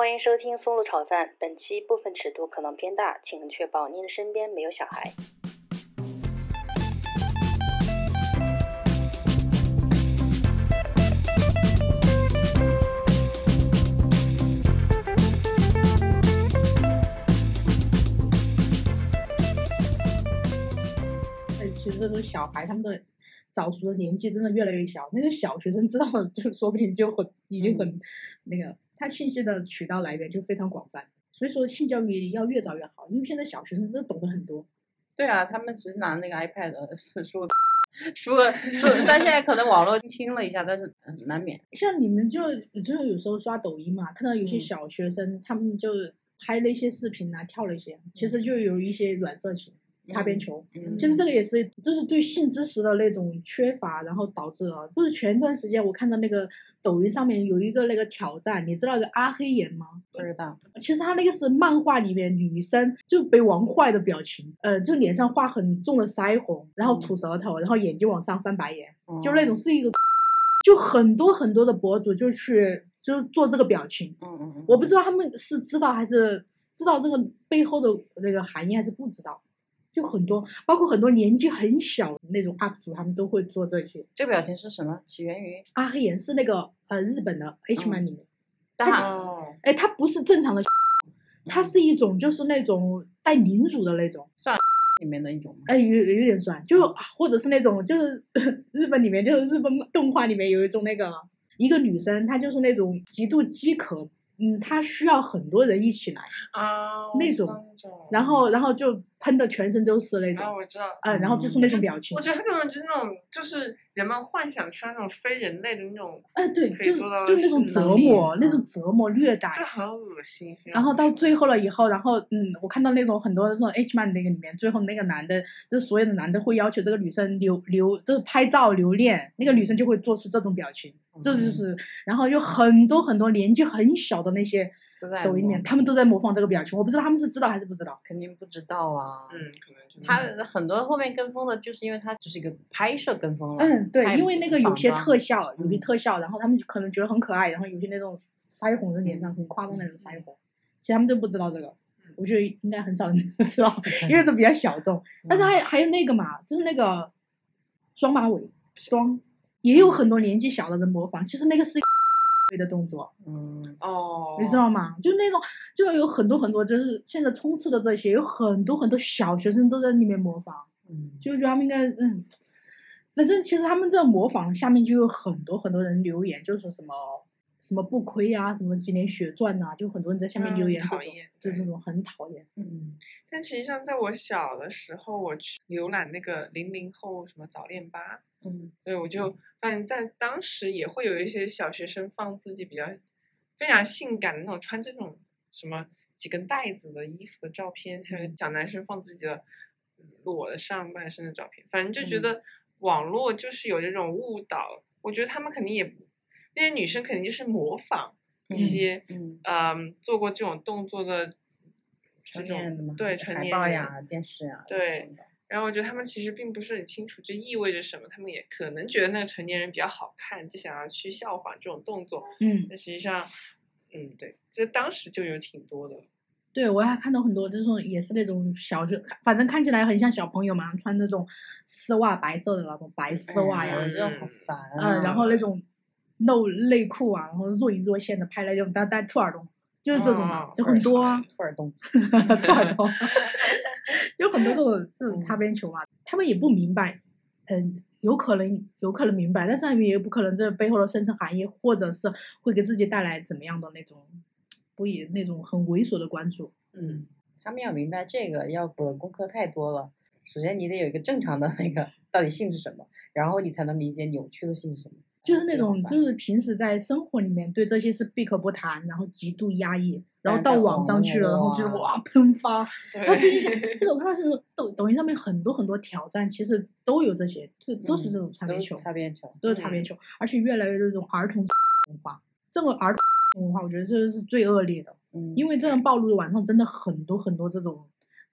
欢迎收听松露炒饭，本期部分尺度可能偏大，请确保您的身边没有小孩。呃，其实这种小孩他们的早熟的年纪真的越来越小，那个小学生知道了，就说不定就很已经很、那个，他信息的渠道来源就非常广泛。所以说性教育要越早越好，因为现在小学生真的懂得很多。对啊，他们只是拿那个 iPad 呃说说说说，但现在可能网络轻了一下，但是嗯难免。像你们就就有时候刷抖音嘛，看到有些嗯小学生、他们就拍了一些视频啊，跳了一些，其实就有一些软色情、擦边球。嗯其实这个也是，就是对性知识的那种缺乏，然后导致了。不是前段时间我看到那个抖音上面有一个那个挑战，你知道那个阿黑岩吗？不知道，其实他那个是漫画里面女生就被玩坏的表情，呃，就脸上画很重的腮红，然后吐舌头，然后眼睛往上翻白眼，就那种是一个，就很多很多的博主就去就做这个表情。嗯嗯嗯，我不知道他们是知道还是知道这个背后的那个含义，还是不知道。就很多，包括很多年纪很小的那种 UP 主，他们都会做这些。这个表情是什么？起源于阿黑岩是那个呃日本的 H 嗯 man 里面，大哦，哎，它不是正常的，它是一种就是那种带凝乳的那种，算里面的一种吗？哎，有有点酸，就啊或者是那种就是 日本里面就是日本动画里面有一种那个一个女生，她就是那种极度饥渴，嗯，她需要很多人一起来，啊，那种，然后然后就喷的全身都是那种啊，，我知道，呃，然后做出那种表情我，觉得他根本就是那种，就是人们幻想出来那种非人类的那种，哎，对，可以就是做到的就那种折磨，那嗯种折磨虐待就，很恶心。然后到最后了以后，然后嗯，我看到那种很多的这种 H man 那个里面，最后那个男的，就是所有的男的会要求这个女生留留，就是拍照留念，那个女生就会做出这种表情，这嗯就是，然后有很多很多年纪很小的那些抖音里面，他们都在模仿这个表情，我不知道他们是知道还是不知道。肯定不知道啊。嗯，可能就是他很多后面跟风的，就是因为他只是一个拍摄跟风了。嗯，对因为那个有些特效，有些嗯特效，然后他们就可能觉得很可爱，然后有些那种腮红在脸上很夸张那种腮红，其实他们都不知道这个。我觉得应该很少人 知道，因为这比较小众。但是还有还有那个嘛，就是那个双马尾双，也有很多年纪小的人模仿。其实那个是的动作，嗯，哦，你知道吗？就那种就有很多很多，就是现在冲刺的这些，有很多很多小学生都在里面模仿。嗯，就觉得他们应该嗯，反正其实他们在模仿下面就有很多很多人留言，就是什么什么不亏啊，什么几年血赚啊，就很多人在下面留嗯言这种，讨厌就这种很讨厌。嗯，但实际上，在我小的时候，我去浏览那个零零后什么早恋吧，嗯，对，我就发现，在当时也会有一些小学生放自己比较非常性感的那种穿这种什么几根带子的衣服的照片，还有嗯。小男生放自己的嗯裸的上半身的照片，反正就觉嗯。得网络就是有这种误导，我觉得他们肯定也不，那些女生肯定就是模仿一嗯些嗯，嗯做过这种动作的这成年人的嘛，种对成年人呀、电视呀，对然后我觉得他们其实并不是很清楚这意味着什么，他们也可能觉得那个成年人比较好看，就想要去效仿这种动作，嗯，但实际上，嗯，对，这当时就有挺多的。对我还看到很多这种也是那种小学，反正看起来很像小朋友嘛，穿那种丝袜白色的那种白丝袜呀，这种好嗯烦啊。嗯，然后那种露内裤啊，然后若隐若现的拍那种带带兔耳洞，就是这种嘛，哦就很多啊。兔耳洞，兔耳朵，有很多这种这种擦嗯边球嘛，他们也不明白，嗯，有可能有可能明白，但是他们也不可能这背后的深层含义，或者是会给自己带来怎么样的那种，不以那种很猥琐的关注。嗯，他们要明白这个要补的功课太多了。首先你得有一个正常的那个到底性是什么，然后你才能理解扭曲的性是什么。就是那种就是平时在生活里面对这些是闭口不谈，然后极度压抑，然后到网上去了，然后就是哇哇喷发。对，然后最近像这个我看到是抖抖音上面很多很多挑战，其实都有这些，这都是这种擦边球。擦边球。都是擦边嗯球，而且越来越多这种儿童文化，这种儿童文化，我觉得这是最恶劣的，嗯，因为这样暴露网上真的很多很多这种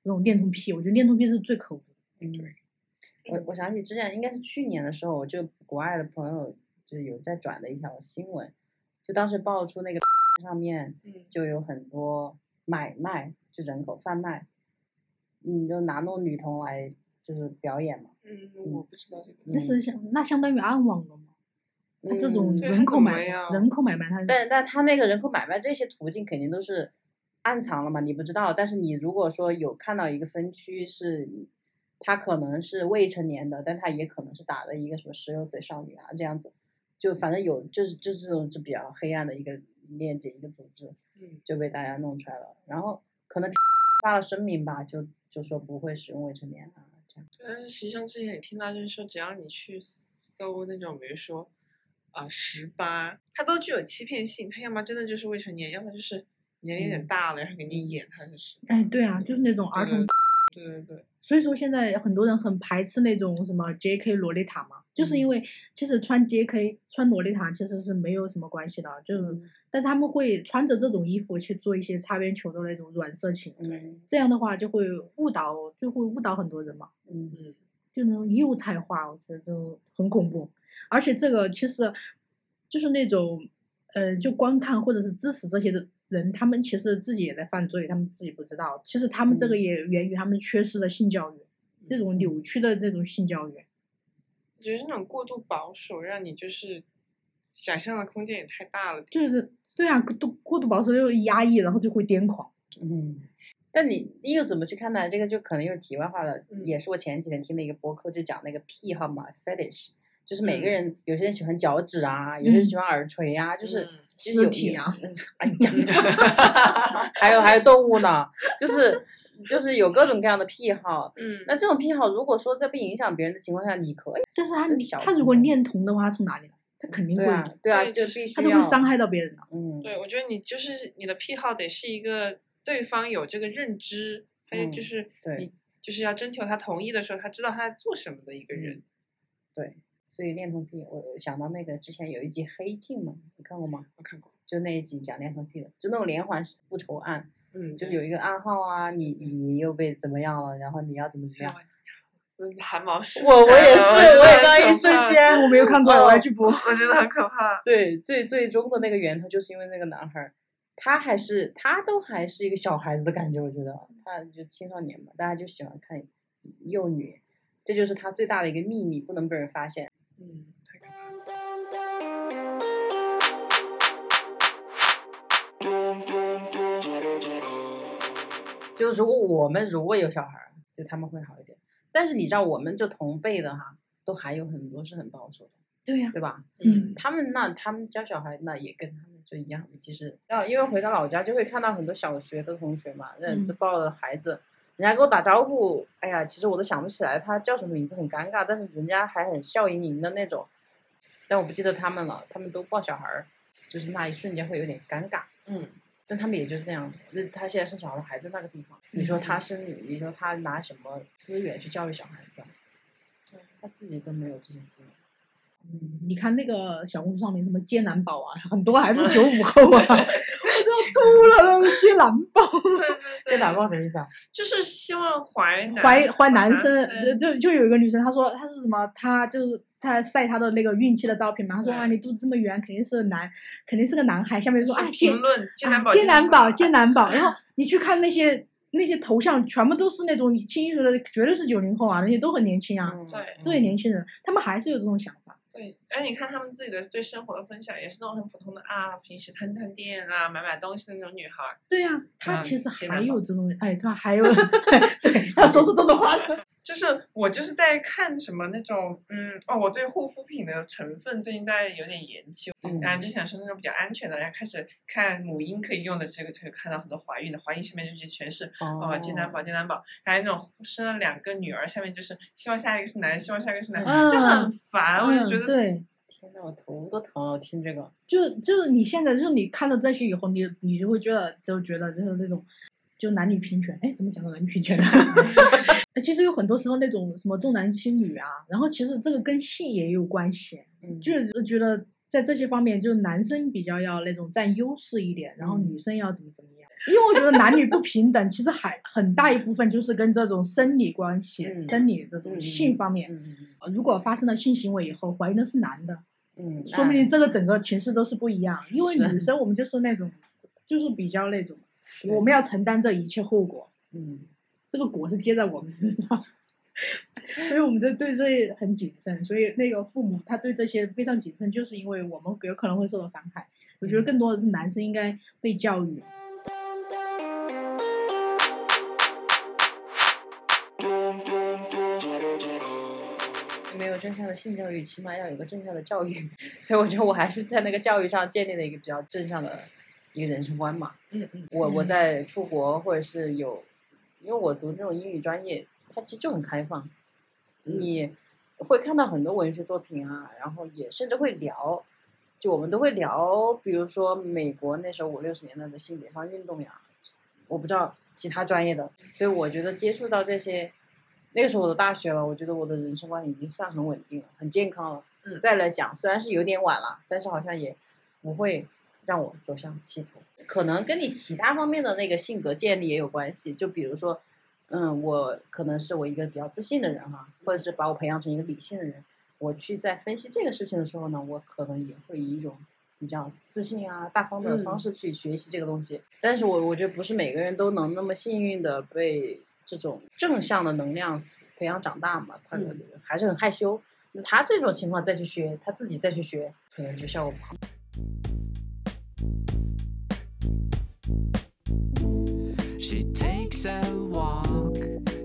这种恋童癖，我觉得恋童癖是最可恶的。嗯，我我想起之前应该是去年的时候，我就国外的朋友就有在转的一条新闻，就当时爆出那个上面嗯，就有很多买卖，就人口贩卖，嗯，就拿那种女童来就是表演嘛。嗯，我不知道这个。那是相那相当于暗网了嘛？他这种人口买样人口买卖，他但但他那个人口买卖这些途径肯定都是暗藏了嘛，你不知道。但是你如果说有看到一个分区是，他可能是未成年的，但他也可能是打的一个什么十六岁少女啊这样子，就反正有就是就是这种就比较黑暗的一个链接一个组织，嗯就被大家弄出来了。然后可能发了声明吧，就就说不会使用未成年啊这样。但是实际上之前也听到，就是说只要你去搜那种，比如说啊十八，它都具有欺骗性，它要么真的就是未成年，要么就是年龄有点嗯大了，然后给你演他是十。哎，对啊，就是那种儿童对对对，所以说现在很多人很排斥那种什么 J.K. 洛丽塔嘛，就是因嗯为其实穿 J.K. 穿洛丽塔其实是没有什么关系的，就是嗯但是他们会穿着这种衣服去做一些擦边球的那种软色情，嗯这样的话就会误导，就会误导很多人嘛，嗯嗯就那种幼态化，我觉得就很恐怖。而且这个其实就是那种呃，就观看或者是支持这些的人，他们其实自己也在犯罪，他们自己不知道。其实他们这个嗯也源于他们缺失的性教育，这种扭曲的这种性教育。我觉得这种过度保守，让你就是想象的空间也太大了。就是对啊，过度过度保守又压抑，然后就会癫狂。嗯，但你你又怎么去看待这个？就可能又是题外话了，嗯也是我前几天听的一个播客，就讲那个癖好嘛，fetish，就是每个嗯人，有些人喜欢脚趾啊，有些人喜嗯欢耳垂啊，就是嗯尸其实有有体啊，哎呀，还有还有动物呢，就是就是有各种各样的癖好。嗯，那这种癖好，如果说在不影响别人的情况下，你可以，但是他他如果恋童的话，他从哪里来？他肯定会，对啊，对啊，对就必须他都会要伤害到别人的。嗯，对，我觉得你就是你的癖好得是一个对方有这个认知，还有就嗯是对你就是要征求他同意的时候，他知道他在做什么的一个人。对，所以恋童癖，我我想到那个之前有一集《黑镜》嘛，你看过吗？我看过，就那一集讲恋童癖的，就那种连环复仇案，嗯，就有一个暗号啊，你你又被怎么样了，然后你要怎么怎么样。真是汗毛竖我我也是，我也刚一瞬间，我没有看过，我要去播。我觉得很可怕。对，最最终的那个源头就是因为那个男孩儿，他还是他都还是一个小孩子的感觉，我觉得他就青少年嘛，大家就喜欢看幼女，这就是他最大的一个秘密，不能被人发现。嗯，太可怕了。就如果我们如果有小孩儿，就他们会好一点。但是你知道，我们就同辈的哈，都还有很多是很保守的，对呀、对吧？嗯他们那他们教小孩那也跟他们就一样的，其实啊，因为回到老家就会看到很多小学的同学嘛，那抱着孩子，人家跟我打招呼，哎呀，其实我都想不起来他叫什么名字，很尴尬，但是人家还很笑盈盈的那种，但我不记得他们了，他们都抱小孩儿，就是那一瞬间会有点尴尬。嗯，但他们也就是那样，那他现在生小孩还在那个地方，你说他生女，你说他拿什么资源去教育小孩子啊？对他自己都没有这些资源。嗯，你看那个小红书上面什么接男宝啊，很多还是九五后啊，我都要吐了，接男宝，对对对，这哪报什么意思啊？就是希望怀怀怀男男生，就就就有一个女生，她说她说什么，她就是她晒她的那个孕期的照片嘛，她说啊你肚子这么圆，肯定是男，肯定是个男孩，下面说啊评论接啊男宝接男宝接接男宝，然后 你去看那些那些头像，全部都是那种清一色的，绝对是九零后啊，那些都很年轻啊，嗯对都是年轻人，他们还是有这种想法。对，哎你看他们自己的对生活的分享，也是那种很普通的啊，平时探探店啊，买买东西的那种女孩儿。对呀、她嗯其实还有这种，哎，她还有，对，她说出这种话的。就是我就是在看什么那种，嗯，哦，我对护肤品的成分最近在有点研究，嗯然后就想说那种比较安全的，然后开始看母婴可以用的这个，就会看到很多怀孕的，怀孕上面就是全是哦，健男宝，健男宝，还有那种生了两个女儿，下面就是希望下一个是男，希望下一个是男，嗯就很烦，我就觉嗯，得，对，天呐，我头都疼了，我听这个。就就是你现在就是你看到这些以后，你你就会觉得就觉得就是那种。就男女平权，哎，怎么讲到男女平权呢？呃其实有很多时候那种什么重男轻女啊，然后其实这个跟性也有关系，嗯，就是觉得在这些方面，就是男生比较要那种占优势一点，然后嗯女生要怎么怎么样。因为我觉得男女不平等，其实还很大一部分就是跟这种生理关系、嗯生理这种嗯性方面。如果发生了性行为以后，怀孕的是男的，嗯，说明这个整个情势都是不一样。因为女生我们就是那种就是比较那种，我们要承担这一切后果，嗯，这个果是接在我们身上，所以我们就对这很谨慎。所以那个父母他对这些非常谨慎，就是因为我们有可能会受到伤害。我觉得更多的是男生应该被教育。没有正向的性教育，起码要有个正向的教育。所以我觉得我还是在那个教育上建立了一个比较正向的一个人生观嘛。嗯嗯，我我嗯在出国或者是有，因为我读这种英语专业，它其实就很开放，你会看到很多文学作品啊，然后也甚至会聊，就我们都会聊，比如说美国那时候五六十年代的新解放运动呀，我不知道其他专业的，所以我觉得接触到这些，那个时候我都大学了，我觉得我的人生观已经算很稳定了，很健康了。嗯再来讲，虽然是有点晚了，但是好像也不会让我走向歧途。可能跟你其他方面的那个性格建立也有关系，就比如说，嗯，我可能是我一个比较自信的人哈，或者是把我培养成一个理性的人，我去在分析这个事情的时候呢，我可能也会以一种比较自信啊、大方的方嗯式去学习这个东西。但是我我觉得不是每个人都能那么幸运的被这种正向的能量培养长大嘛，他可能还是很害羞。那他这种情况再去学，他自己再去学，可能就效果不好。She takes a walk.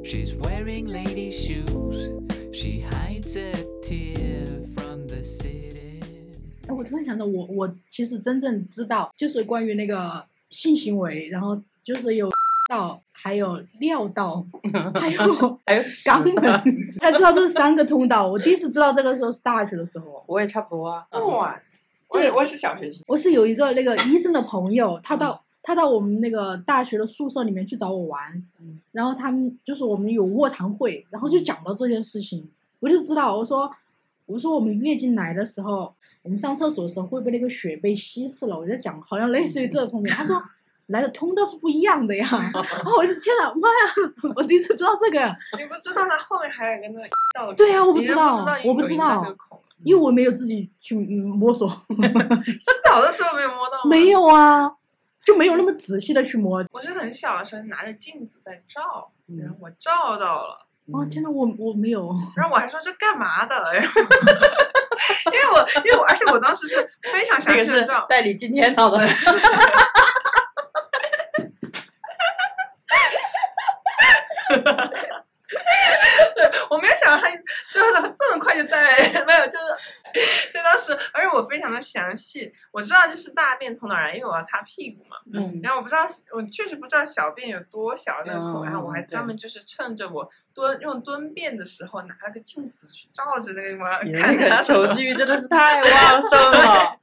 She's wearing lady shoes. She hides a tear from the city. 哎，我突然想到，我我其实真正知道，就是关于那个性行为，然后就是有道，还有尿道，还有 还有肛门，才知道这三个通道。我第一次知道这个时候是大学的时候，我也差不多啊。这么晚，我也我也是小学生，我是有一个那个医生的朋友，他到他到我们那个大学的宿舍里面去找我玩，嗯然后他们就是我们有卧谈会，然后就讲到这些事情，我就知道，我说我说我们月经来的时候，我们上厕所的时候会不会那个血被稀释了？我在讲好像类似于这方面，他说。来的通道是不一样的呀，然后我就天哪，妈呀！我第一次知道这个，你不知道它后面还有一个那个道，对呀我不知道我不知道因为我没有自己去嗯摸索，洗澡的时候没有摸到吗？没。有啊，就没有那么仔细的去摸。我是很小的时候拿着镜子在照，然后嗯我照到了，哦，天呐，我我没有。然后我还说这干嘛的？然后因为我因为我而且我当时是非常 详这个是细的照，代理今天到的。我没有想到他就是他这么快就带，没有就而且我非常的详细，我知道就是大便从哪儿来，因为我要擦屁股嘛，嗯然后我不知道，我确实不知道小便有多小那个孔，嗯然后我还专门就是趁着我蹲用蹲便的时候拿了个镜子去照着那个地方你看它那个求知欲真的是太旺盛了。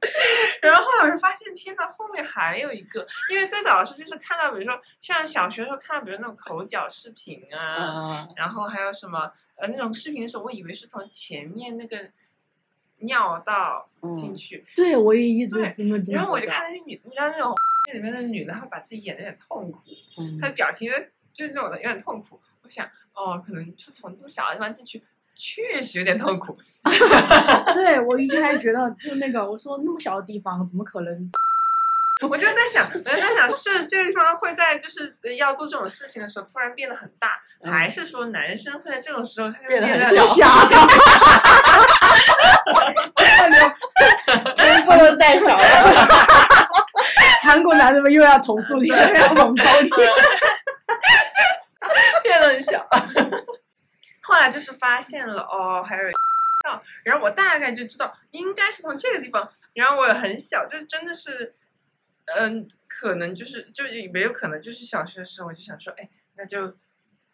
然后后来我就发现，天呐，后面还有一个，因为最早是就是看到，比如说像小学的时候看到，比如那种口角视频啊，嗯，然后还有什么呃那种视频的时候，我以为是从前面那个尿道进嗯去，对，我也一直对这么觉得然后我就看那些女，你知道那种里面的女的，她会把自己演的有点痛苦，嗯她的表情就是那种的有点痛苦。我想，哦，可能就从这么小的地方进去，确实有点痛苦。对我以前还觉得，就那个我说那么小的地方，怎么可能？我就在想，我就在想，是这个地方会在就是呃要做这种事情的时候突然变得很大，嗯还是说男生会在这种时候他就变得很小？小不能再小了。韩国男的们又要投诉你，又要网暴你。变得很小。后来就是发现了哦，还有上，然后我大概就知道应该是从这个地方，然后我也很小，就是真的是，嗯，可能就是就也没有可能就是小学的时候我就想说，哎，那就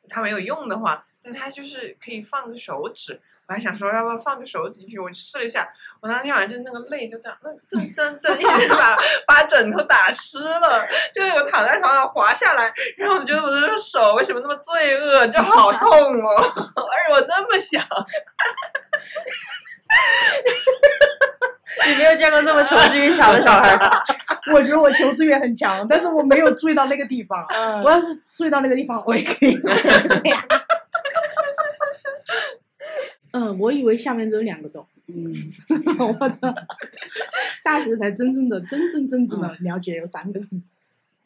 它没有用的话，那它就是可以放个手指。我还想说要不要放个手指进去，我试了一下，我当天晚上就那个泪就这样，嗯噔噔噔，一直把把枕头打湿了，就是我躺在床上滑下来，然后我觉得我的手为什么那么罪恶，就好痛哦，而且我那么小，你没有见过这么求知欲强的小孩。我觉得我求知欲很强，但是我没有注意到那个地方。嗯我要是注意到那个地方，我也可以。嗯，我以为下面只有两个洞，嗯，我操！大学才真正的、真真正正的了解有三个洞。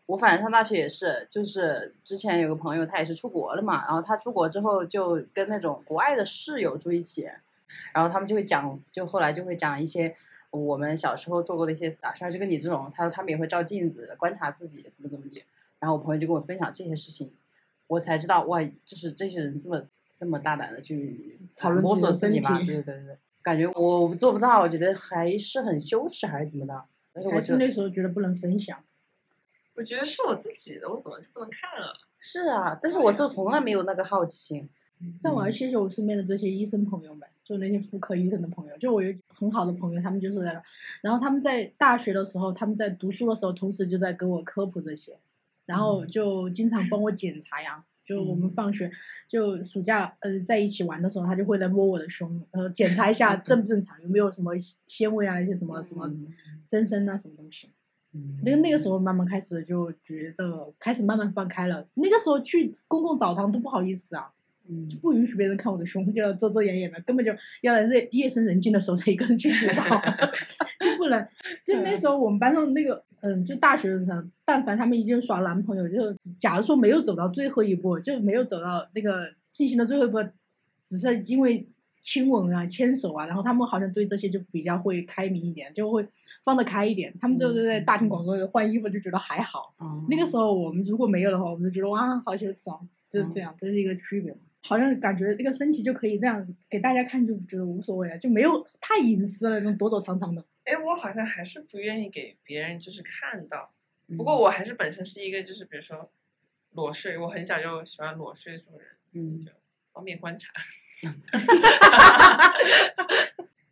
我反正上大学也是，就是之前有个朋友，他也是出国了嘛，然后他出国之后就跟那种国外的室友住一起，然后他们就会讲，就后来就会讲一些我们小时候做过的一些傻事儿，就跟你这种，他说他们也会照镜子观察自己怎么怎么地，然后我朋友就跟我分享这些事情，我才知道哇，就是这些人这么这么大胆的去讨论摸自己的身索自己嘛，体对对对对，感觉我做不到，我觉得还是很羞耻还是怎么的，但是我还是那时候觉得不能分享。我觉得是我自己的，我怎么就不能看了？是啊，但是我就从来没有那个好奇心。但我要谢谢我身边的这些医生朋友们，就那些妇科医生的朋友，就我有很好的朋友，他们就是那个，然后他们在大学的时候，他们在读书的时候，同时就在跟我科普这些，然后就经常帮我检查呀。就我们放学，就暑假呃在一起玩的时候，他就会来摸我的胸，呃检查一下正不正常，有没有什么纤维啊那些什么什么嗯增生啊什么东西。嗯那个那个时候慢慢开始就觉得开始慢慢放开了，那个时候去公共澡堂都不好意思啊。就不允许别人看我的胸，就要遮遮掩掩的，根本就要在夜夜深人静的时候才一个人去洗澡 就不能。就那时候我们班上那个，嗯，就大学的时候，但凡他们已经耍男朋友，就假如说没有走到最后一步，就没有走到那个进行的最后一步，只是因为亲吻啊、牵手啊，然后他们好像对这些就比较会开明一点，就会放得开一点。他们就是在大庭广众的换衣服就觉得还好。哦那个时候我们如果没有的话，我们就觉得哇，好羞耻啊，就是这样，这是一个区别。好像感觉这个身体就可以这样给大家看，就觉得无所谓了，就没有太隐私了，那种躲躲藏藏的。哎，我好像还是不愿意给别人就是看到。嗯不过我还是本身是一个就是比如说裸睡，我很小就喜欢裸睡这种人，嗯，就方便观察。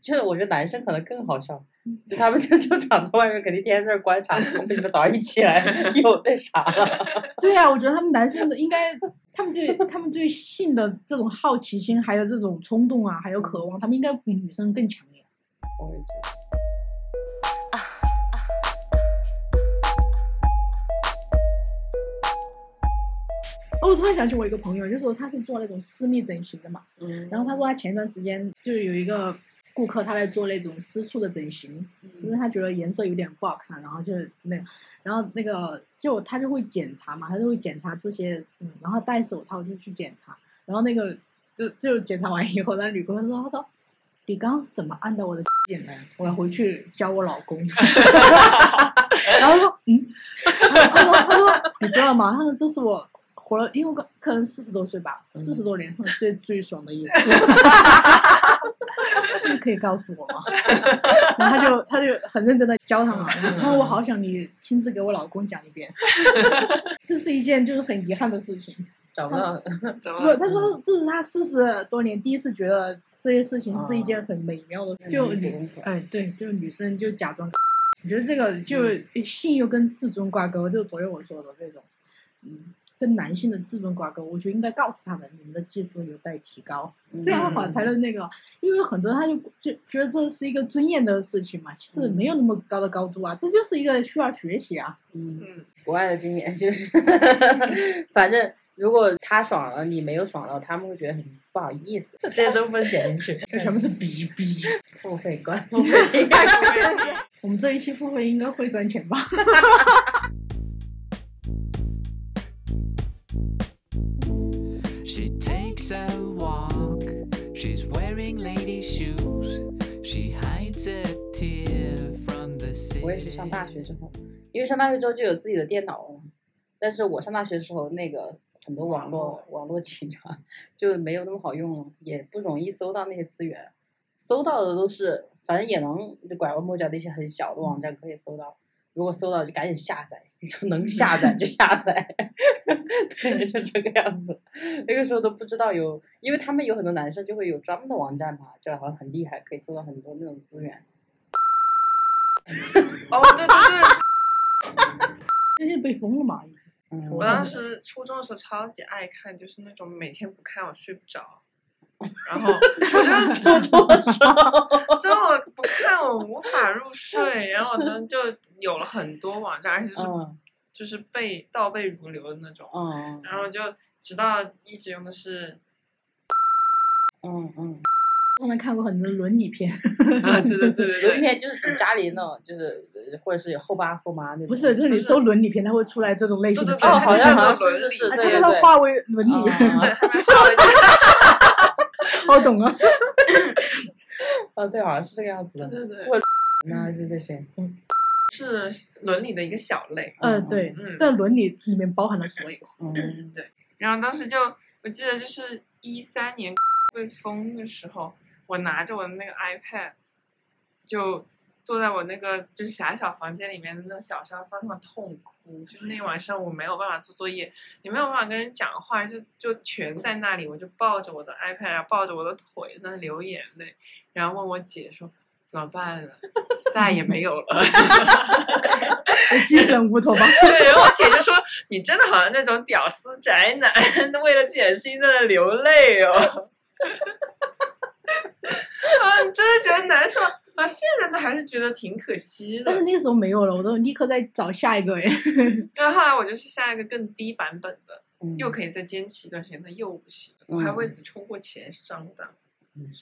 就是我觉得男生可能更好笑，就他们就就躺在外面，肯定天天在那观察，为什么早上一起来又那啥了？对呀、我觉得他们男生的应该，他们对他们对性的这种好奇心，还有这种冲动啊，还有渴望，他们应该比女生更强烈。我也觉得。哦，我突然想起我一个朋友，就是他是做那种私密整形的嘛，嗯然后他说他前段时间就有一个顾客，他在做那种私处的整形，因为他觉得颜色有点不好看，然后就是那，然后那个就他就会检查嘛，他就会检查这些，嗯，然后戴手套就去检查，然后那个就就检查完以后，那女顾客说，他说你刚刚是怎么按到我的点的？我要回去教我老公。然后说，嗯，他说他说你知道吗？他说这是我活了，因为我可可能四十多岁吧，四十多年后最最爽的一次。你 可以告诉我吗？然后他就他就很认真的教他嘛，然后我好想你亲自给我老公讲一遍，这是一件就是很遗憾的事情。找不到，不？他说这是他四十多年第一次觉得这些事情是一件很美妙的事，就哎对，就是女生就假装，我觉得这个就性又跟自尊挂钩，就是昨天我说的那种，嗯，跟男性的自尊挂钩，我觉得应该告诉他们，你们的技术有待提高，这样的话才能那个，因为很多他就就觉得这是一个尊严的事情嘛，其实没有那么高的高度啊，这就是一个需要学习啊。嗯，嗯，国外的经验就是，反正如果他爽了，你没有爽到，他们会觉得很不好意思，这些都不能剪进去，这全部是逼逼。付费关付费。我们这一期付费应该会赚钱吧？She's wearing lady shoes. She hides a tear from the city. 我也是上大学之后，因为上大学之后就有自己的电脑了。但是我上大学的时候，那个很多网络网络警察就没有那么好用了，也不容易搜到那些资源，搜到的都是反正也能就拐弯抹角的一些很小的网站可以搜到。如果搜到就赶紧下载，就能下载就下载，对，就这个样子。那个时候都不知道有，因为他们有很多男生就会有专门的网站嘛，就好像很厉害，可以搜到很多那种资源。哦，对对对，这些被封了嘛？嗯，我当时初中的时候超级爱看，就是那种每天不看我睡不着，然后 我就做多少？真的不看我无法入睡，然后呢就有了很多网站，而且就是、嗯就是背倒背如流的那种，嗯然后就直到一直用的是嗯嗯，后面看过很多伦理片，啊，对对对对 对，有一天就是指家里那种，就是呃或者是有后爸后妈那种。不是，就是你搜伦理片，它会出来这种类型的片。哦，对对对好像是像是是，啊它把它对对对。化为伦理，啊他们还有一个好懂啊。哦，对，好像是这个样子的。对对对，我那就这些。是伦理的一个小类。嗯，对嗯，在伦理里面包含了所有。嗯，对，然后当时就我记得就是一三年 被封的时候，我拿着我的那个 iPad，就坐在我那个就是狭小房间里面的那个小沙发上痛哭，就那晚上我没有办法做作业，也没有办法跟人讲话，就就全在那里，我就抱着我的 iPad，抱着我的腿在那流眼泪，然后问我姐说怎么办了，再也没有了。精神无头吧？对，然后我姐就说：“你真的好像那种屌丝宅男，为了这件事情在那流泪哦。” 啊，真的觉得难受啊？现在都还是觉得挺可惜的。但是那个时候没有了，我都立刻在找下一个哎。然后后来我就去下一个更低版本的，嗯又可以再坚持一段时间，它又不行。我还为此充过钱上当。嗯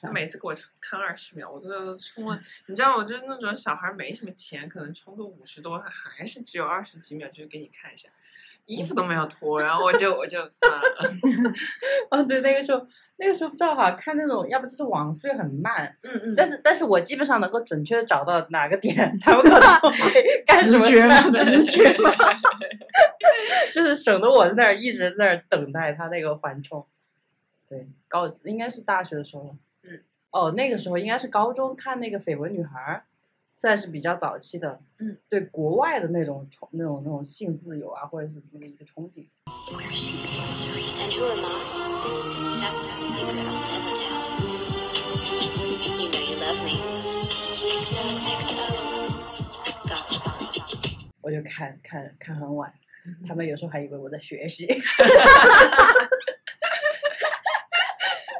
他每次给我看二十秒，我都要充了。你知道，我就是那种小孩没什么钱，可能充个五十多，他还是只有二十几秒，就是给你看一下，衣服都没有脱，然后我就我就算了。哦，对，那个时候那个时候不知道哈，看那种要不就是网速很慢，嗯嗯，但是但是我基本上能够准确的找到哪个点他们可能会 干什么事儿，直觉吗？就是省得我在那儿一直在那儿等待他那个缓冲。对，高应该是大学的时候。嗯。哦，那个时候应该是高中看那个《绯闻女孩》，算是比较早期的。嗯。对国外的那种冲那种那种性自由啊，或者是那个一个憧憬。我就看看看很晚，他们有时候还以为我在学习。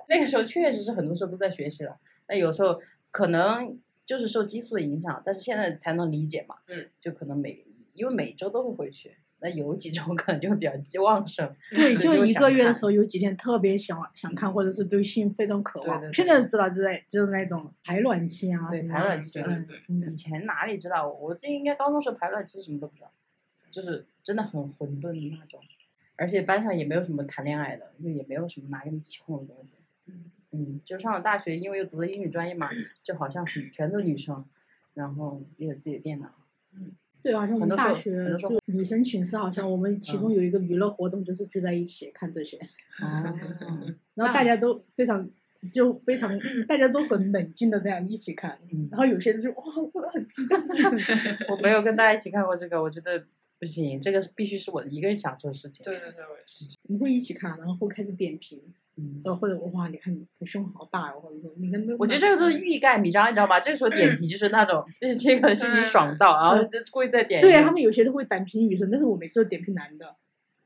那个时候确实是很多时候都在学习了，那有时候可能就是受激素的影响，但是现在才能理解嘛。嗯。就可能每因为每周都会回去，那有几周可能就会比较旺盛。对，就一个月的时候，有几天特别想想看，或者是对性非常渴望。对对对现在知道之类，就是那种排卵期啊对什么排卵期嗯对以前哪里知道？我这应该高中时候排卵期什么都不知道，就是真的很混沌的那种，而且班上也没有什么谈恋爱的，就也没有什么拿你起哄的东西。嗯，就上了大学，因为又读了英语专业嘛，就好像很全都女生，然后也有自己的电脑。对，好像我们很多大学就女生寝室，好像我们其中嗯。有一个娱乐活动就是聚在一起看这些，哦，然后大家都非常就非常大家都很冷静的这样一起看，嗯。然后有些人就哇，我很激动。我没有跟大家一起看过这个，我觉得不行，这个是必须是我一个人想做的事情。对对对，我也是。你会一起看，然后会开始点评，嗯，呃，或者哇，你看你的胸好大哦，或者说你看那，我觉得这个都是欲盖弥彰，你知道吗？这个时候点评就是那种，就是这个是你爽到，然后就故意再点。对啊，他们有些都会点评女生，但是我每次都点评男的，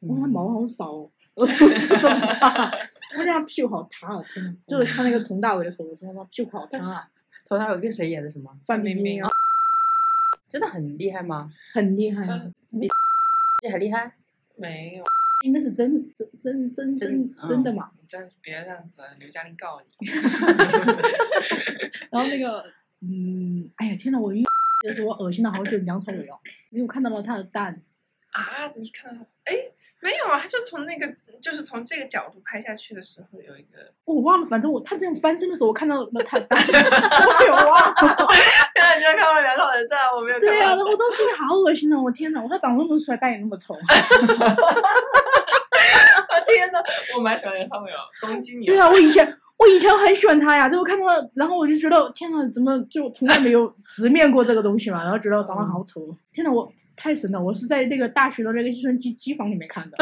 哇，他嗯毛好少哦，我就觉得这么大，我觉得他屁股好塌啊，天呐，就是看那个佟大为的时候，我觉得他屁股好塌啊，佟大为跟谁演的什么？范冰冰啊，真的很厉害吗？很厉害啊算，这很厉害。没有，应该是真真真真真真真的嘛。你真别这样子，刘嘉玲告你。然后那个，嗯，哎呀天呐，我晕，就是我恶心了好久梁朝伟哦，因为我看到了他的蛋，啊，你看到？哎，没有啊，他就从那个，就是从这个角度拍下去的时候有一个，我忘了，反正我他这样翻身的时候，我看到了他 我有忘了。现在你要看到梁朝伟在，我没有看到。对啊，我当时好恶心啊！我天哪，我他长那么帅，蛋也那么丑。我天呐，我蛮喜欢梁朝伟哦，东京女。对啊，我以前我以前很喜欢他呀，就看到了，然后我就觉得天呐，怎么就从来没有直面过这个东西嘛？然后觉得长得好丑。天呐，我太神了！我是在那个大学的那个计算机机房里面看的，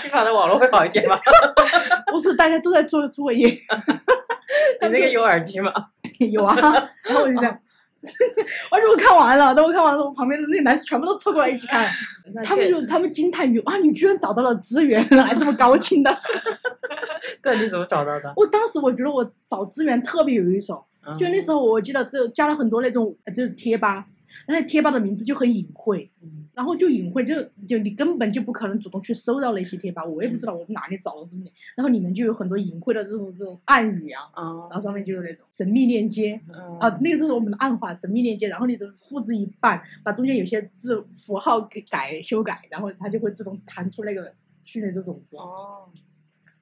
机房的网络会好一点吗？不是大家都在做作业，你那个有耳机吗？有啊，然后我就这样。而且我看完了，等我看完了，我旁边的那个男生全部都凑过来一起看，他们就他们惊叹于啊，你居然找到了资源，还这么高清的。对，你怎么找到的？我当时我觉得我找资源特别有一手，就那时候我记得只有加了很多那种呃就是贴吧，那些贴吧的名字就很隐晦，嗯。然后就隐晦，就就你根本就不可能主动去搜到那些贴吧，我也不知道我在哪里找的什么的，然后里面就有很多隐晦的这种这种暗语啊，啊然后上面就有那种神秘链接，嗯。啊，那个就是我们的暗话，神秘链接，然后你就复制一半，把中间有些字符号给改修改，然后它就会自动弹出那个训练的种子。哦，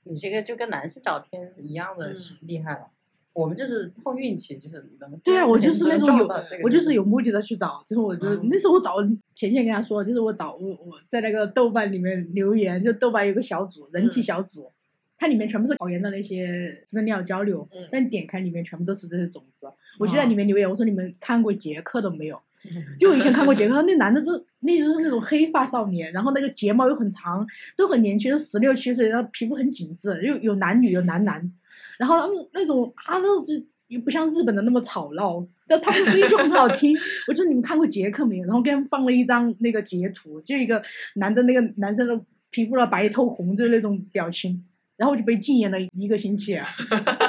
你这个就跟男生找天一样的是厉害了。我们就是碰运气，就是能对啊，我就是那种有，我就是有有目的的去找，就是我就、嗯。那时候我找前线跟他说，就是我找我我在那个豆瓣里面留言，就豆瓣有个小组人体嗯小组，它里面全部是考研的那些资料交流，嗯。但点开里面全部都是这些种子，我就在里面留言，我说你们看过杰克的没有？就我以前看过杰克，那男的是那就是那种黑发少年，然后那个睫毛又很长，都很年轻，都十六七岁，然后皮肤很紧致，又有男女有男男，然后他们那种啊，那就又不像日本的那么吵闹，但他们声音就很好听。我说你们看过杰克没有？然后给他们放了一张那个截图，就一个男的那个男生的皮肤的白透红，就是那种表情，然后我就被禁言了一个星期啊，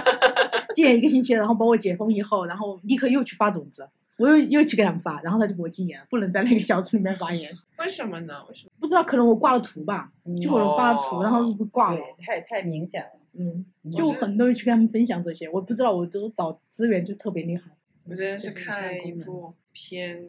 禁言一个星期，然后把我解封以后，然后立刻又去发种子。我又又去给他们发，然后他就给我禁言，不能在那个小组里面发言。为什么呢？为什么？不知道，可能我挂了图吧，就可能发了图，然后就被挂了。太太明显了。嗯，就很多人去跟他们分享这些，我不知道，我都找资源就特别厉害。我之前是看一部片，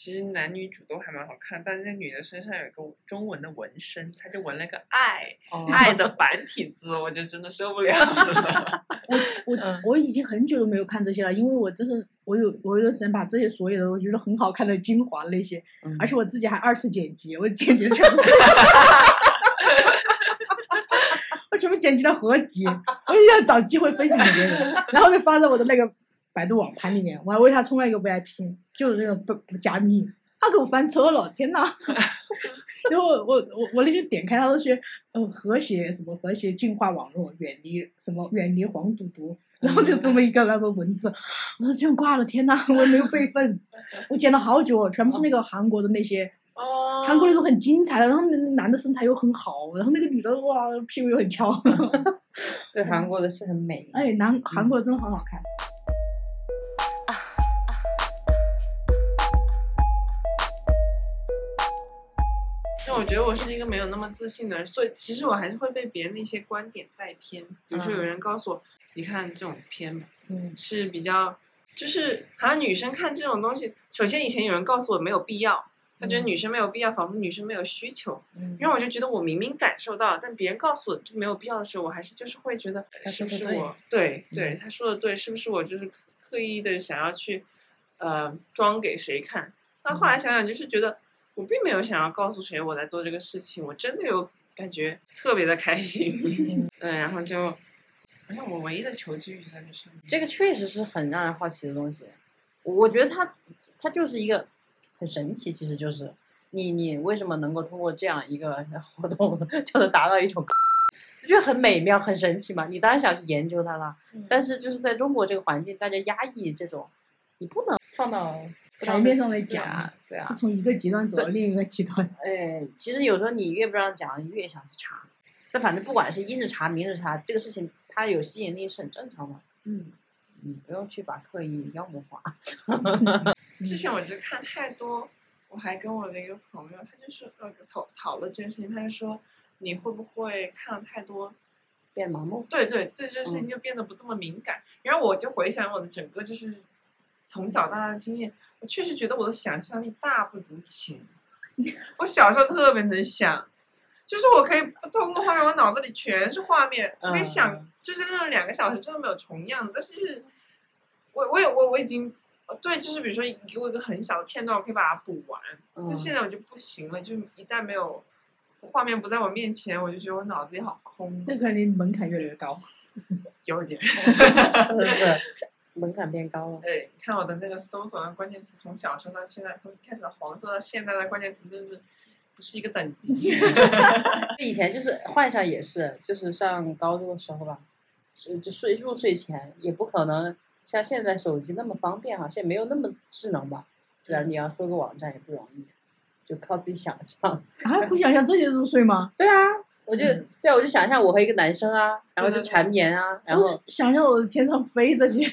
其实男女主都还蛮好看，但是那女的身上有一个中文的纹身，她就纹了个爱，哦。爱的繁体字，我就真的受不了了。我 我、嗯。我已经很久都没有看这些了，因为我真的我有我有段时间把这些所有的我觉得很好看的精华那些，嗯。而且我自己还二次剪辑，我剪辑全部是，我全部剪辑了合集，我一定要找机会分享给别人，然后就发在我的那个百度网盘里面，我还为他充了一个 VIP，就是那种不不加密，他给我翻车了，天呐！然后我我我我那天点开他都是呃和谐什么和谐净化网络，远离什么远离黄赌毒，然后就这么一个那个文字，我说居然挂了，天呐，我也没有备份，我剪了好久，全部是那个韩国的那些。哦，韩国那种很精彩的，然后那那男的身材又很好，然后那个女的哇屁股又很翘，对韩国的是很美。哎，男韩国真的很好看。但我觉得我是一个没有那么自信的人，所以其实我还是会被别人的一些观点带偏。比如说有人告诉我，你看这种片嗯是比较，就是好像女生看这种东西，首先以前有人告诉我没有必要，他觉得嗯女生没有必要，仿佛女生没有需求。嗯然后我就觉得我明明感受到，但别人告诉我就没有必要的时候，我还是就是会觉得是不是我对嗯对他说的对，是不是我就是刻意的想要去呃装给谁看？那后来嗯想想，就是觉得我并没有想要告诉谁我在做这个事情，我真的有感觉特别的开心。嗯对，然后就好像我唯一的求知欲就在这上面。这个确实是很让人好奇的东西。我觉得它它就是一个很神奇，其实就是你你为什么能够通过这样一个活动就能达到一种，我觉得很美妙很神奇嘛。你当然想去研究它啦，但是就是在中国这个环境，大家压抑这种，你不能放到台面上来对讲啊，对啊。从一个极端走到另一个极端。哎，其实有时候你越不让讲，你越想去查。但反正不管是阴着查明着查，这个事情它有吸引力是很正常的。嗯，你不用去把刻意妖魔化。之前我就看太多，我还跟我的一个朋友，他就是呃讨讨论这件事情，他就说你会不会看了太多变盲目。对对，这件事情嗯就变得不这么敏感。然后我就回想我的整个就是从小到大的经验，我确实觉得我的想象力大不如前。我小时候特别能想，就是我可以不通过画面，我脑子里全是画面，我可以想嗯，就是那种两个小时真的没有重样，但是我我也我我已经。呃对，就是比如说你给我一个很小的片段，我可以把它补完。但嗯，现在我就不行了，就一旦没有画面不在我面前，我就觉得我脑子里好空。这可能门槛越来越高。有一点。是是，门槛变高了。对，你看我的那个搜索的关键词，从小升到现在，从一开始的黄色到现在的关键词，就是不是一个等级。以前就是幻想也是，就是上高中的时候吧，是就睡入睡前也不可能像现在手机那么方便哈，现在没有那么智能吧，对吧？你要搜个网站也不容易，就靠自己想象。啊，会想象自己入睡吗？对啊，我就、嗯对啊，我就想象我和一个男生啊，然后就缠绵啊，然后是想象我在天上飞着些。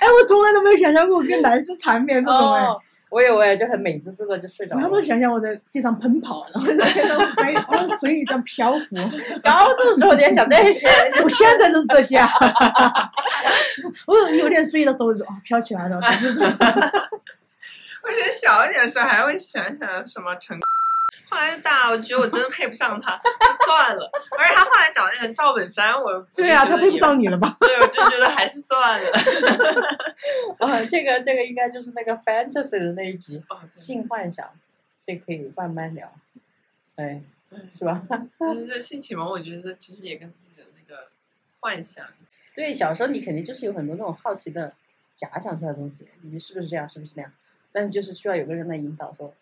哎，我从来都没有想象过跟男生缠绵这种哎。哦，我也我也就很美滋滋的就睡着我要不要了。想想我在地上奔跑，然后在天上飞，然后水里这样漂浮。高中时候你还想这些，我现在就是这些啊。我有有点睡的时候就啊飘起来了，只是这。我觉得小一点的时候还会想想什么成，后来大，我觉得我真的配不上他，就算了。而且他后来找那个赵本山，我对啊，他配不上，你了吧？对，我就觉得还是算了。啊，这个这个应该就是那个 fantasy 的那一集哦，性幻想，这可以慢慢聊，哎，是吧？但是这性启蒙，我觉得其实也跟自己的那个幻想，对，小时候你肯定就是有很多那种好奇的假想出来的东西，你是不是这样，是不是那样？但是就是需要有个人来引导，说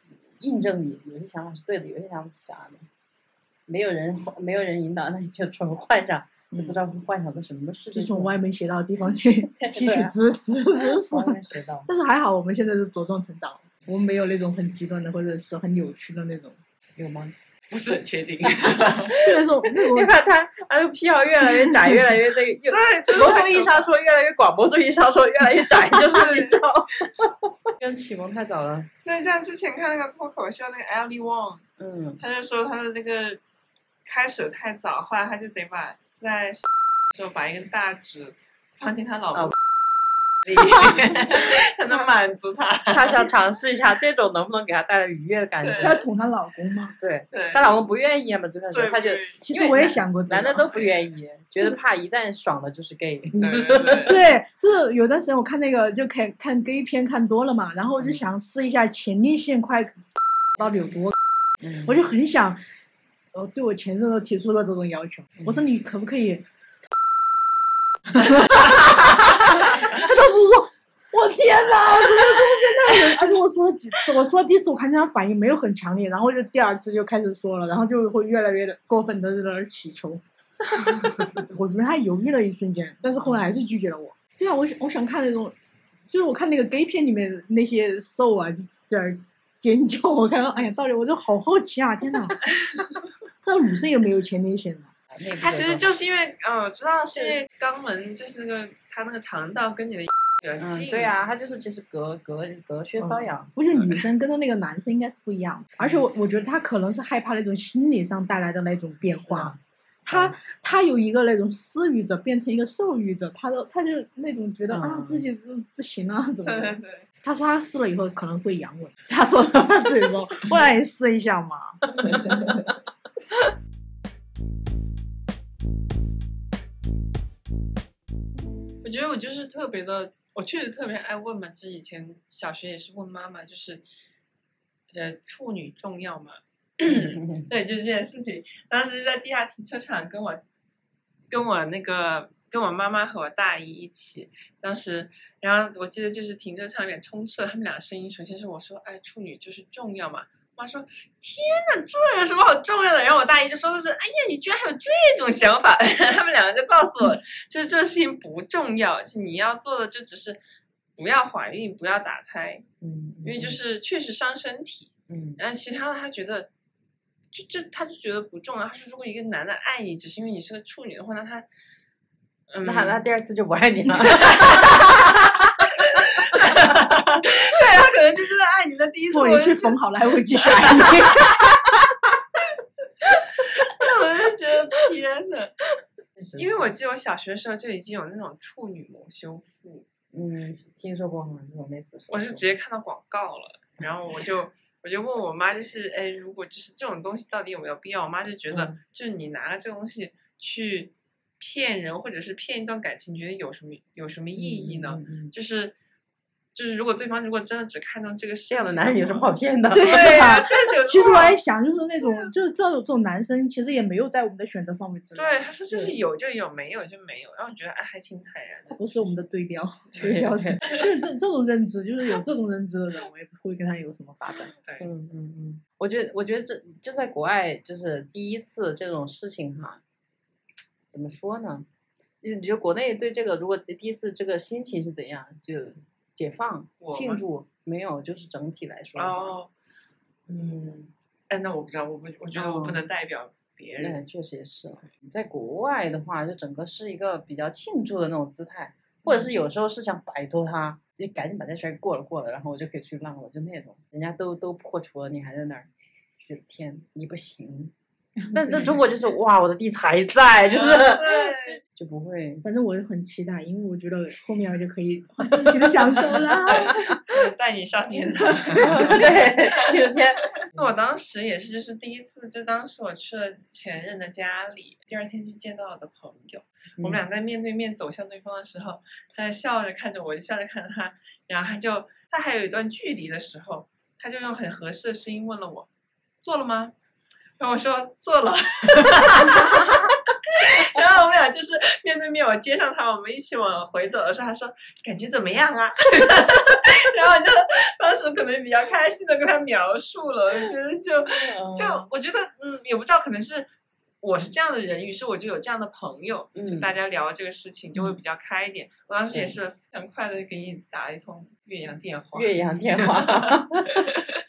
印证你有些想法是对的，有些想法是假的。没有人没有人引导，那你就纯幻想，你不知道会幻想个什么世界出来。就从歪门邪道的地方去吸取知知知识。外面学到。但是还好，我们现在是茁壮成长，我们没有那种很极端的或者是很扭曲的那种。有吗？不是很确定。那种那你种看他，他的癖好越来越窄，越来越那个，越对，就是某种意义上说越来越广，某种意义上说越来越窄，就是你知道，跟启蒙太早了。那像之前看那个脱口秀那个 Ali Wong，嗯，他就说他的那个开始太早，后来他就得把在就把一根大指放进他老婆哦里，才能满足他。他想尝试一下这种能不能给他带来愉悦的感觉。她要。捅她老公吗？对，对，她老公不愿意啊嘛，最开始对他就其实我也想过，男的都不愿意，觉得怕一旦爽了就是 gay。对 就是有段时间我看那个就看看 gay 片看多了嘛，然后我就想试一下前列腺快到底有多，嗯。我就很想，呃，对我前任都提出了这种要求，我说你可不可以？他 当时说。我天哪！怎么这么这样？而且我说了几次，我说第一次我看见他反应没有很强烈，然后就第二次就开始说了，然后就会越来越的过分的在那儿祈求。我觉得他犹豫了一瞬间，但是后来还是拒绝了我。对啊，我想我想看那种，就是我看那个 gay 片里面那些瘦啊，就在那儿尖叫，我看到哎呀，到底我就好好奇啊！天哪，那女生有没有前列腺呢？他其实就是因为，呃，我知道是因为肛门就是那个他那个肠道跟你的嗯，对啊，他就是其实隔隔隔靴搔痒。我觉得女生跟着那个男生应该是不一样的，而且我我觉得他可能是害怕那种心理上带来的那种变化。啊他他有一个那种施予者变成一个受予者，他都他就那种觉得、啊嗯自己不不行啊怎么的。对对对，他说他试了以后可能会阳痿，他说他自己说，不然你试一下嘛。觉得我就是特别的，我确实特别爱问嘛，就是以前小学也是问妈妈，就是，呃，处女重要吗？对，就这件事情，当时在地下停车场跟我，跟我那个跟我妈妈和我大姨一起，当时，然后我记得就是停车场里面充斥了他们俩声音，首先是我说，哎，处女就是重要嘛。妈说：“天呐，这有什么好重要的？”然后我大姨就说的是：“哎呀，你居然还有这种想法！” 他们两个就告诉我，就是这个事情不重要，就你要做的就只是不要怀孕，不要打胎，嗯，因为就是确实伤身体。嗯然后其他的他觉得，就就他就觉得不重要。他说，如果一个男的爱你，只是因为你是个处女的话，那他，嗯，那那第二次就不爱你了。可能就真的爱你的第一次，不，我就觉得你去缝好了还会继续爱你。我就觉得天呐。因为我记得我小学的时候就已经有那种处女膜修复，嗯听说过吗这种类似的手术。我是直接看到广告了，然后我就 我就问我妈，就是哎，如果就是这种东西到底有没有必要？我妈就觉得，嗯就是你拿了这个东西去骗人，或者是骗一段感情，你觉得有什么有什么意义呢？嗯嗯嗯就是就是如果对方如果真的只看中这个事这样的男人有什么话好骗的？对对呀、啊这就 其实我也想，就是那种，就是这种这种男生，其实也没有在我们的选择范围之内。对，他说就是有就有，没有就没有，让我觉得哎还挺坦然的。他不是我们的对标，对对标准。就是这这种认知，就是有这种认知的人，我也不会跟他有什么发展。对，嗯嗯嗯，我觉得我觉得这就在国外就是第一次这种事情哈，怎么说呢？你你觉得国内对这个如果第一次这个心情是怎样？就解放庆祝没有？就是整体来说，哦，嗯，哎，那我不知道，我不，我觉得我不哦能代表别那人。确实也是了。在国外的话，就整个是一个比较庆祝的那种姿态，或者是有时候是想摆脱他，就赶紧把这事儿过了过了，然后我就可以去浪了，就那种，人家都都破除了，你还在那儿，就觉得天，你不行。但在中国就是哇，我的弟子还在，就是 对就就不会，反正我也很期待，因为我觉得后面我就可以尽情的享受啦。带你上天堂。对，今天那我当时也是，就是第一次，就当时我去了前任的家里，第二天去见到我的朋友，我们俩在面对面走向对方的时候，他就笑着看着我，就笑着看着他，然后他就在还有一段距离的时候，他就用很合适的声音问了我，做了吗？然后我说做了。然后我们俩就是面对面，我接上他，我们一起往回走的时候，他说感觉怎么样啊？然后我就当时可能比较开心的跟他描述了，我觉得就就我觉得嗯，也不知道可能是我是这样的人，于是我就有这样的朋友，就嗯大家聊这个事情就会比较开一点。我当时也是很快的给你打了一通岳阳电话，岳阳电话，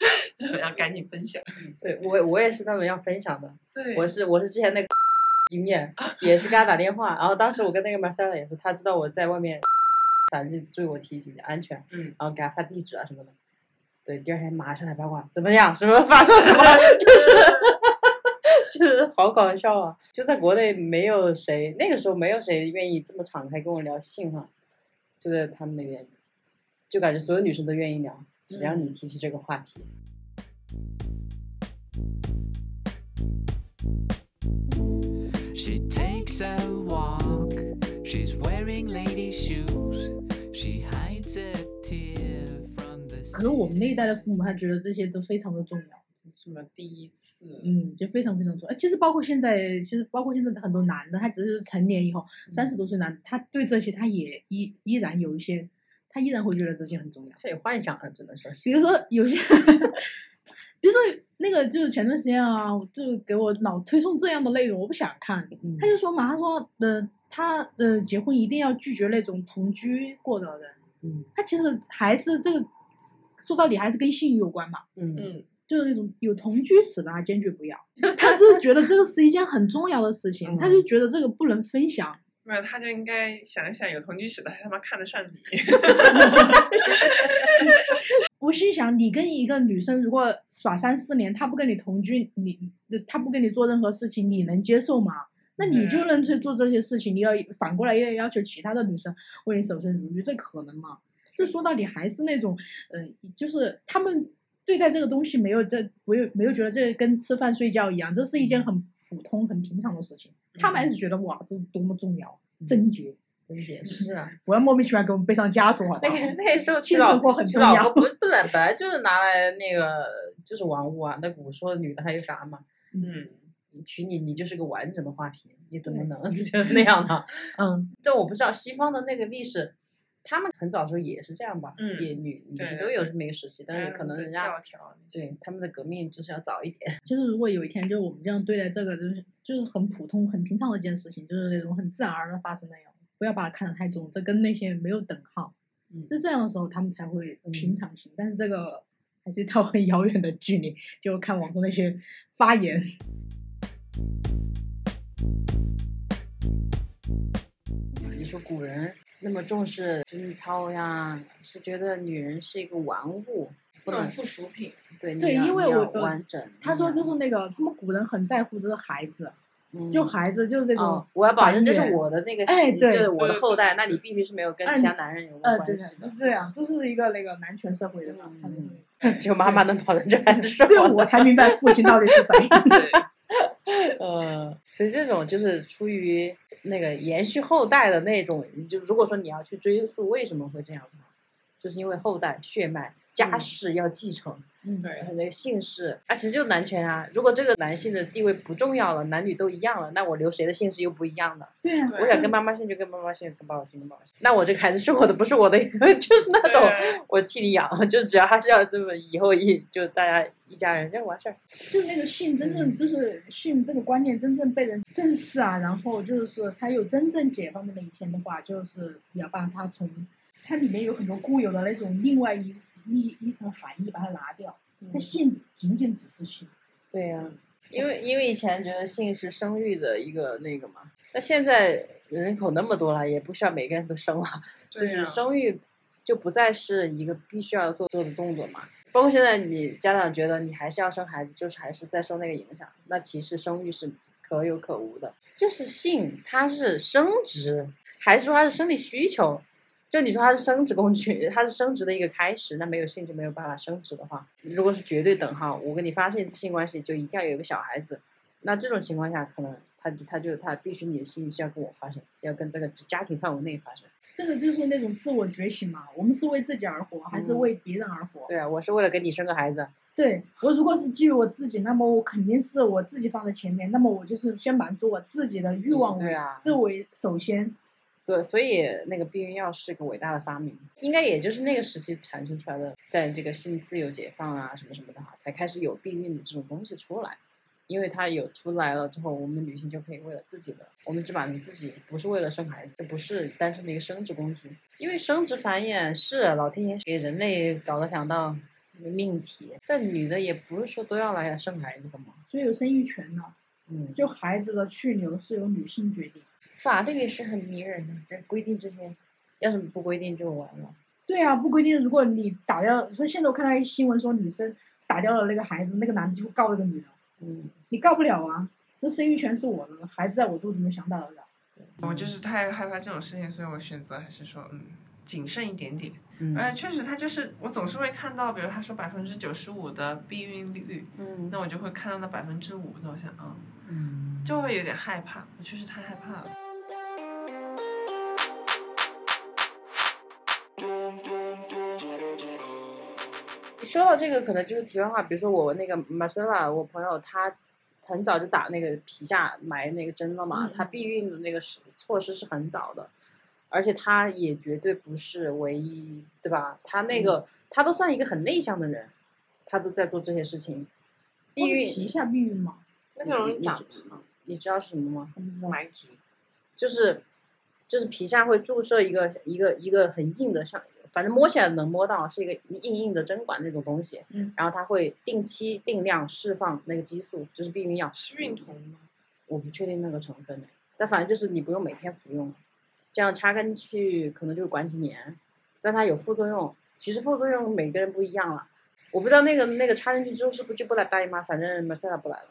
然后赶紧分享。对我我也是那种要分享的，对，我是我是之前那个 经验，也是给他打电话，然后当时我跟那个 Marcella 也是，他知道我在外面，反正就注意我提醒安全，嗯，然后给他发地址啊什么的。对，第二天马上来八卦，怎么样？什么发生什么？就是就是好搞笑啊！就在国内没有谁，那个时候没有谁愿意这么敞开跟我聊性哈，就在他们那边，就感觉所有女生都愿意聊，只要你提起这个话题。She takes a walk. She's wearing lady shoes. She hides a tear from the 可能我们那一代的父母，他觉得这些都非常的重要，什么第一次，嗯，就非常非常重要。呃其实包括现在，其实包括现在的很多男的，他只是成年以后，三十多岁男，他对这些他也依依然有一些，他依然会觉得这些很重要。他有幻想了，只能说是。比如说有些，比如说那个就是前段时间啊，就给我老推送这样的内容，我不想看。嗯他就说嘛，他说呃，他呃结婚一定要拒绝那种同居过的人。嗯他其实还是这个说到底还是跟性有关嘛，嗯嗯，就是那种有同居史的，他坚决不要。他就是觉得这个是一件很重要的事情，他就觉得这个不能分享。没有，他就应该想一想，有同居史的还他妈看得上你。我心想，你跟一个女生如果耍三四年，她不跟你同居，你她不跟你做任何事情，你能接受吗？那你就能去做这些事情，你要反过来要要求其他的女生为你守身如玉，这可能吗？就说到底还是那种，嗯、就是他们对待这个东西没有这没有没有觉得这跟吃饭睡觉一样，这是一件很普通很平常的事情，他们还是觉得哇，这多么重要，贞洁，贞洁是啊。不要莫名其妙给我们背上枷锁，那？个那时候 娶老婆很重要娶老婆不不能，本来就是拿来那个就是玩物啊。那古时候女的还有啥嘛？嗯，娶你你就是个完整的话题，你怎么能 就是那样呢？嗯，这我不知道西方的那个历史，他们很早的时候也是这样吧？嗯也女女对性都有这么一个时期，但是可能人家对他们的革命就是要早一点。就是如果有一天，就我们这样对待这个，就是就是很普通、很平常的一件事情，就是那种很自然而然发生那样，不要把它看得太重，这跟那些没有等号。嗯就这样的时候，他们才会嗯平常心。但是这个还是一条很遥远的距离，就看网上那些发言。你说古人那么重视贞操呀，是觉得女人是一个玩物，不能附属品。对因为我呃完整。他说就是那个，他们古人很在乎这个孩子，要就孩子就是这种哦，我要保证这是我的那个哎对就是我的后代，那你必须是没有跟哎其他男人有过关系的是。这样，这是一个那个男权社会的嘛，他就是嗯只有妈妈能保证这还是这我才明白父亲到底是 谁。对，呃，所以这种就是出于那个延续后代的那种，就如果说你要去追溯为什么会这样子，就是因为后代血脉家嗯世要继承，嗯，对然后那个姓氏啊，其实就男权啊。如果这个男性的地位不重要了，男女都一样了，那我留谁的姓氏又不一样的。对啊，我想跟妈妈姓就跟妈妈姓，跟爸爸姓跟爸爸姓。那我这个孩子是我的，不是我的，就是那种我替你养，就只要他是要这么以后一就大家一家人就完事儿。就是那个姓真正就是姓这个观念真正被人正视啊，然后就是他有真正解放的那一天的话，就是要把它从它里面有很多固有的那种另外一一一层含义把它拿掉。它性仅仅只是性，对呀、因为因为以前觉得性是生育的一个那个嘛，那现在人口那么多了，也不需要每个人都生了，就是生育就不再是一个必须要做做的动作嘛。包括现在你家长觉得你还是要生孩子，就是还是在受那个影响，那其实生育是可有可无的。就是性它是生殖，还是说它是生理需求？就你说它是生殖工具，它是生殖的一个开始，那没有性就没有办法生殖的话，如果是绝对等号，我跟你发生一次性关系就一定要有一个小孩子，那这种情况下可能他他就他必须你的性是要跟我发生，要跟这个家庭范围内发生。这个就是那种自我觉醒嘛。我们是为自己而活，还是嗯为别人而活？对啊，我是为了给你生个孩子。对我如果是基于我自己，那么我肯定是我自己放在前面，那么我就是先满足我自己的欲望为，对啊这为首先。所以所以那个避孕药是个伟大的发明，应该也就是那个时期产生出来的，在这个性自由解放啊什么什么的哈，才开始有避孕的这种东西出来。因为它有出来了之后，我们女性就可以为了自己的，我们只满足自己，不是为了生孩子，不是单纯的一个生殖工具。因为生殖繁衍是老天爷给人类搞了两道命题，但女的也不是说都要来生孩子的嘛。所以有生育权呢，嗯，就孩子的去留是由女性决定。法律也是很迷人的，在规定之前，要是不规定就完了。对啊，不规定，如果你打掉，所以现在我看到一新闻说女生打掉了那个孩子，那个男的就会告那个女的，嗯，你告不了啊，那生育权是我的，孩子在我肚子里面想打的打。我就是太害怕这种事情，所以我选择还是说，嗯，谨慎一点点。嗯而且确实，他就是我总是会看到，比如他说百分之九十五的避孕率，嗯那我就会看到那百分之五，那我想，啊、嗯，就会有点害怕，我确实太害怕了。说到这个，可能就是题外话，比如说我那个 Marcella，我朋友她很早就打那个皮下埋那个针了嘛，嗯她避孕的那个是措施是很早的，而且她也绝对不是唯一，对吧？她那个、她都算一个很内向的人，她都在做这些事情。避孕，皮下避孕吗？那个容易长你知道是什么吗？就是就是皮下会注射一个一个一个很硬的，像反正摸起来能摸到是一个硬硬的针管那种东西，嗯然后它会定期定量释放那个激素，就是避孕药。是孕酮吗？我不确定那个成分的，但反正就是你不用每天服用，这样插进去可能就管几年，但它有副作用，其实副作用每个人不一样了。我不知道那个那个插进去之后是不是就不来大姨妈，反正 Marcella 不来了。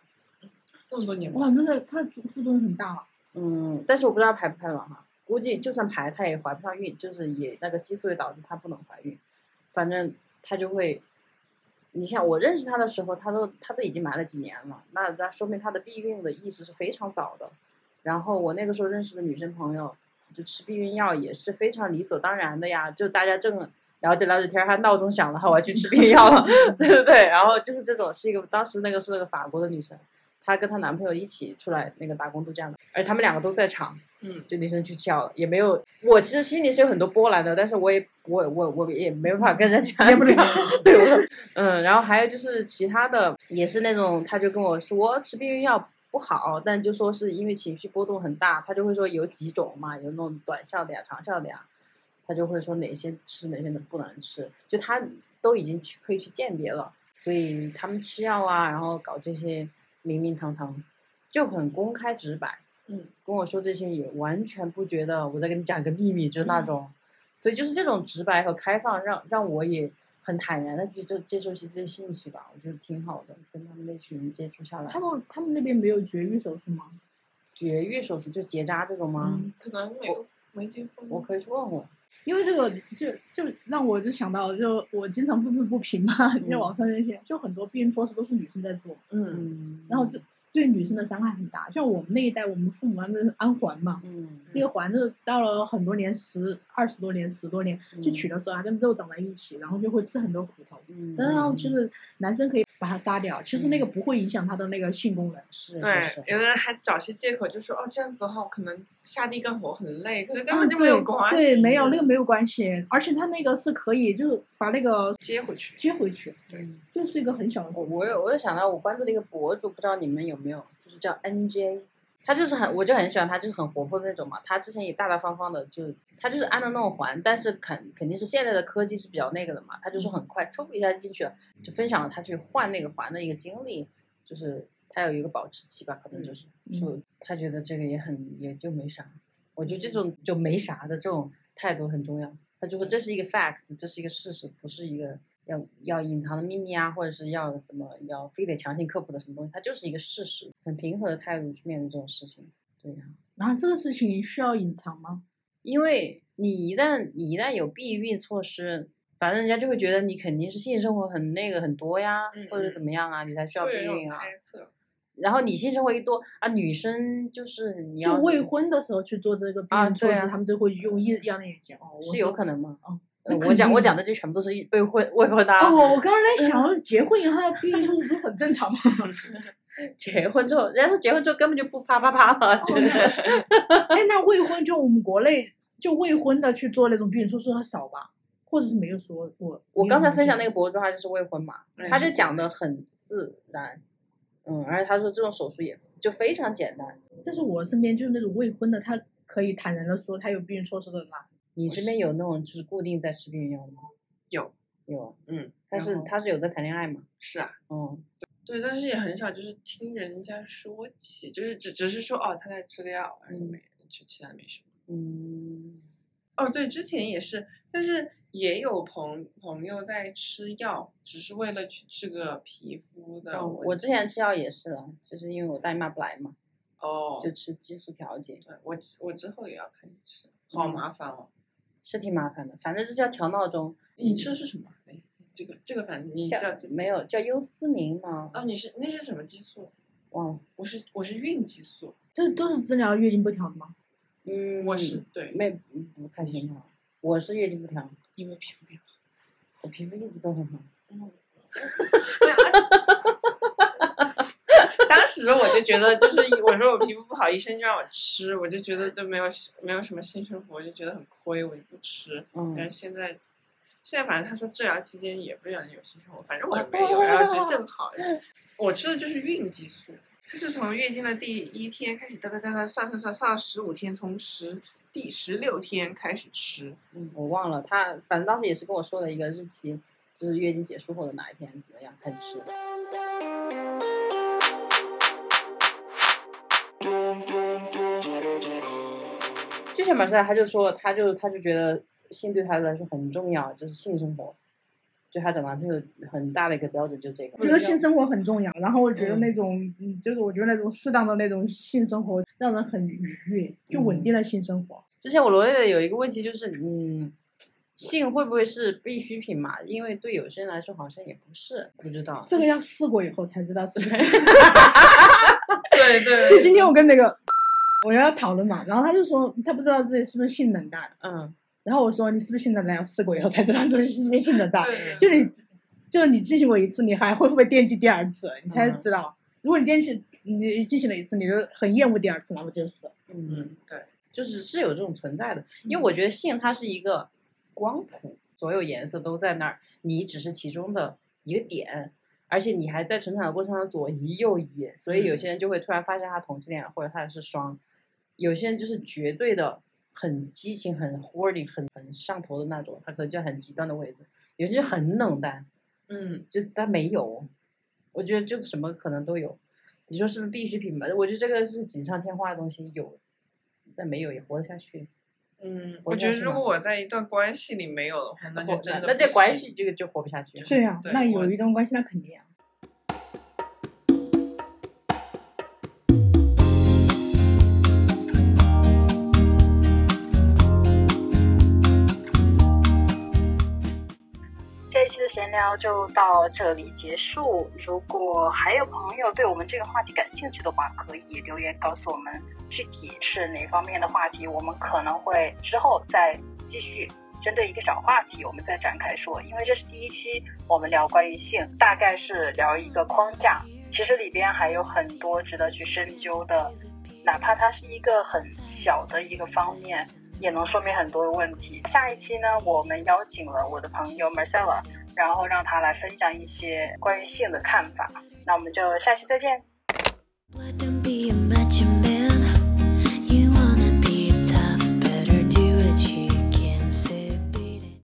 这么多年吗？哇，那个它副作用很大啊。嗯，但是我不知道排不排卵哈，估计就算排，她也怀不上孕，就是也那个激素也导致她不能怀孕，反正她就会，你像我认识她的时候，她都她都已经埋了几年了，那那说明她的避孕的意识是非常早的。然后我那个时候认识的女生朋友，就吃避孕药也是非常理所当然的呀，就大家正聊着聊着天儿，她闹钟响了，我要去吃避孕药了，对对对，然后就是这种是一个当时那个是那个法国的女生。她跟她男朋友一起出来那个打工度假的，而且他们两个都在场，嗯，就女生去叫了，也没有。我其实心里是有很多波澜的，但是我也我我我也没办法跟人家接不了对，我嗯，然后还有就是其他的，也是那种，他就跟我说吃避孕药不好，但就说是因为情绪波动很大，他就会说有几种嘛，有那种短效的呀、长效的呀，他就会说哪些吃哪些不能吃，就他都已经去可以去鉴别了，所以他们吃药啊，然后搞这些明明堂堂，就很公开直白。嗯，跟我说这些也完全不觉得我在跟你讲个秘密，就是那种，所以就是这种直白和开放，让让我也很坦然的去接接受些这些信息吧，我觉得挺好的，跟他们那群人接触下来。他们他们那边没有绝育手术吗？绝育手术就结扎这种吗？嗯可能没有没结婚。我可以去问问。因为这个就就让我就想到，就我经常愤愤不平嘛，因为网上那些就很多避孕措施都是女生在做，嗯，嗯，然后这对女生的伤害很大。像我们那一代，我们父母那是安环嘛，嗯，那个环就是到了很多年，十二十多年、十多年，去取的时候还跟肉长在一起，然后就会吃很多苦头。嗯，然后其实男生可以把它扎掉，其实那个不会影响他的那个性功能。是对是，是，有的人还找些借口，就说哦这样子的话，我可能下地干活很累，可是根啊，本就没有对关系。对，没有那个没有关系，而且他那个是可以就是把那个接回去。接回去，对就是一个很小的我我有我有想到我关注的一个博主，不知道你们有没有，就是叫 NJ，他就是很我就很喜欢他，就是很活泼的那种嘛。他之前也大大方方的，就他就是安的那种环，但是肯肯定是现在的科技是比较那个的嘛，他就是很快嗖一下就进去了，就分享了他去换那个环的一个经历，就是他有一个保质期吧，可能就是就他觉得这个也很也就没啥，我觉得这种就没啥的这种态度很重要。他就说这是一个 fact，这是一个事实，不是一个要要隐藏的秘密啊，或者是要怎么要非得强行科普的什么东西，它就是一个事实，很平和的态度去面对这种事情。对呀、然后这个事情需要隐藏吗？因为你一旦你一旦有避孕措施，反正人家就会觉得你肯定是性生活很那个很多呀，嗯或者嗯怎么样啊，你才需要避孕啊。猜测。然后你性生活一多啊，女生就是你要就未婚的时候去做这个避啊孕措施，他们就会用异样的眼睛。哦，是有可能吗？哦我讲我讲的这全部都是未婚未婚的啊。哦，我刚刚在想，结婚以后的避孕措施不是很正常吗？结婚之后，人家说结婚之后根本就不啪啪啪了，真的。哎，那未婚就我们国内就未婚的去做那种避孕措施很少吧？或者是没有说过？我刚才分享那个。博主，他就是未婚嘛，嗯他就讲的很自然，嗯，而且他说这种手术也就非常简单。但是我身边就是那种未婚的，他可以坦然的说他有避孕措施的人啊。你身边有那种就是固定在吃避孕药的吗？有，有啊，嗯，但是他是有在谈恋爱嘛？是啊，嗯，对，但是也很少，就是听人家说起，就是只只是说哦，他在吃个药，而且没，就其他没什么。嗯，哦，对，之前也是，但是也有朋朋友在吃药，只是为了去治个皮肤的哦。我之前吃药也是了，就是因为我大姨妈不来嘛，哦，就吃激素调节，对我我之后也要开始吃，好嗯麻烦哦。是挺麻烦的，反正就是要调闹钟。你吃的是什么？哎，这个这个反正你叫叫没有叫优思明吗？啊？你是那是什么激素？忘了。我是我是孕激素，这都是治疗月经不调的吗？嗯，我是对，没不太清楚，我是月经不调，因为皮肤变好。我皮肤一直都很好。嗯，没有啊当时我就觉得，就是我说我皮肤不好，医生就让我吃，我就觉得就没有没有什么性生活，我就觉得很亏，我就不吃。但嗯是现在，现在反正他说治疗期间也不让你有性生活，反正我也没有，然后就正 好。我吃的就是孕激素，它是从月经的第一天开始哒哒哒哒算算算算到十五天，从十第十六天开始吃。嗯，我忘了，他反正当时也是跟我说了一个日期，就是月经结束后的哪一天怎么样开始吃的。就像马赛，他就说，他就他就觉得性对他来说很重要，就是性生活，就他找男朋友很大的一个标准就这个。我觉得性生活很重要，然后我觉得嗯那种，嗯，就是我觉得那种适当的那种性生活让人很愉悦，就稳嗯定的性生活。之前我罗列的有一个问题就是，嗯，性会不会是必需品嘛？因为对有些人来说好像也不是，不知道。这个要试过以后才知道是不是。对对就今天我跟那个我跟他讨论嘛，然后他就说他不知道自己是不是性冷淡，嗯然后我说你是不是性冷淡？要试过以后才知道自己是不是性冷淡。就你，就是你进行过一次，你还会不会惦记第二次？你才嗯知道。如果你惦记，你进行了一次，你就很厌恶第二次，那么就是。嗯，嗯对。就是是有这种存在的，因为我觉得性它是一个光谱，所有颜色都在那儿，你只是其中的一个点，而且你还在成长的过程中左移右移，所以有些人就会突然发现他同性恋，或者他是双，有些人就是绝对的很激情、很 horny、很很上头的那种，他可能就很极端的位置，有些人很冷淡，嗯，就他没有，我觉得就什么可能都有。你说是不是必需品吧？我觉得这个是锦上添花的东西，有，但没有也活得下去。嗯，我觉得如果我在一段关系里没有的话，那就活真的那这关系这个就活不下去。对呀、对那有一段关系，那肯定啊。聊就到这里结束。如果还有朋友对我们这个话题感兴趣的话，可以留言告诉我们具体是哪方面的话题，我们可能会之后再继续针对一个小话题，我们再展开说。因为这是第一期，我们聊关于性，大概是聊一个框架，其实里边还有很多值得去深究的，哪怕它是一个很小的一个方面。也能说明很多的问题。下一期呢，我们邀请了我的朋友 Marcella，然后让她来分享一些关于性的看法。那我们就下期再见。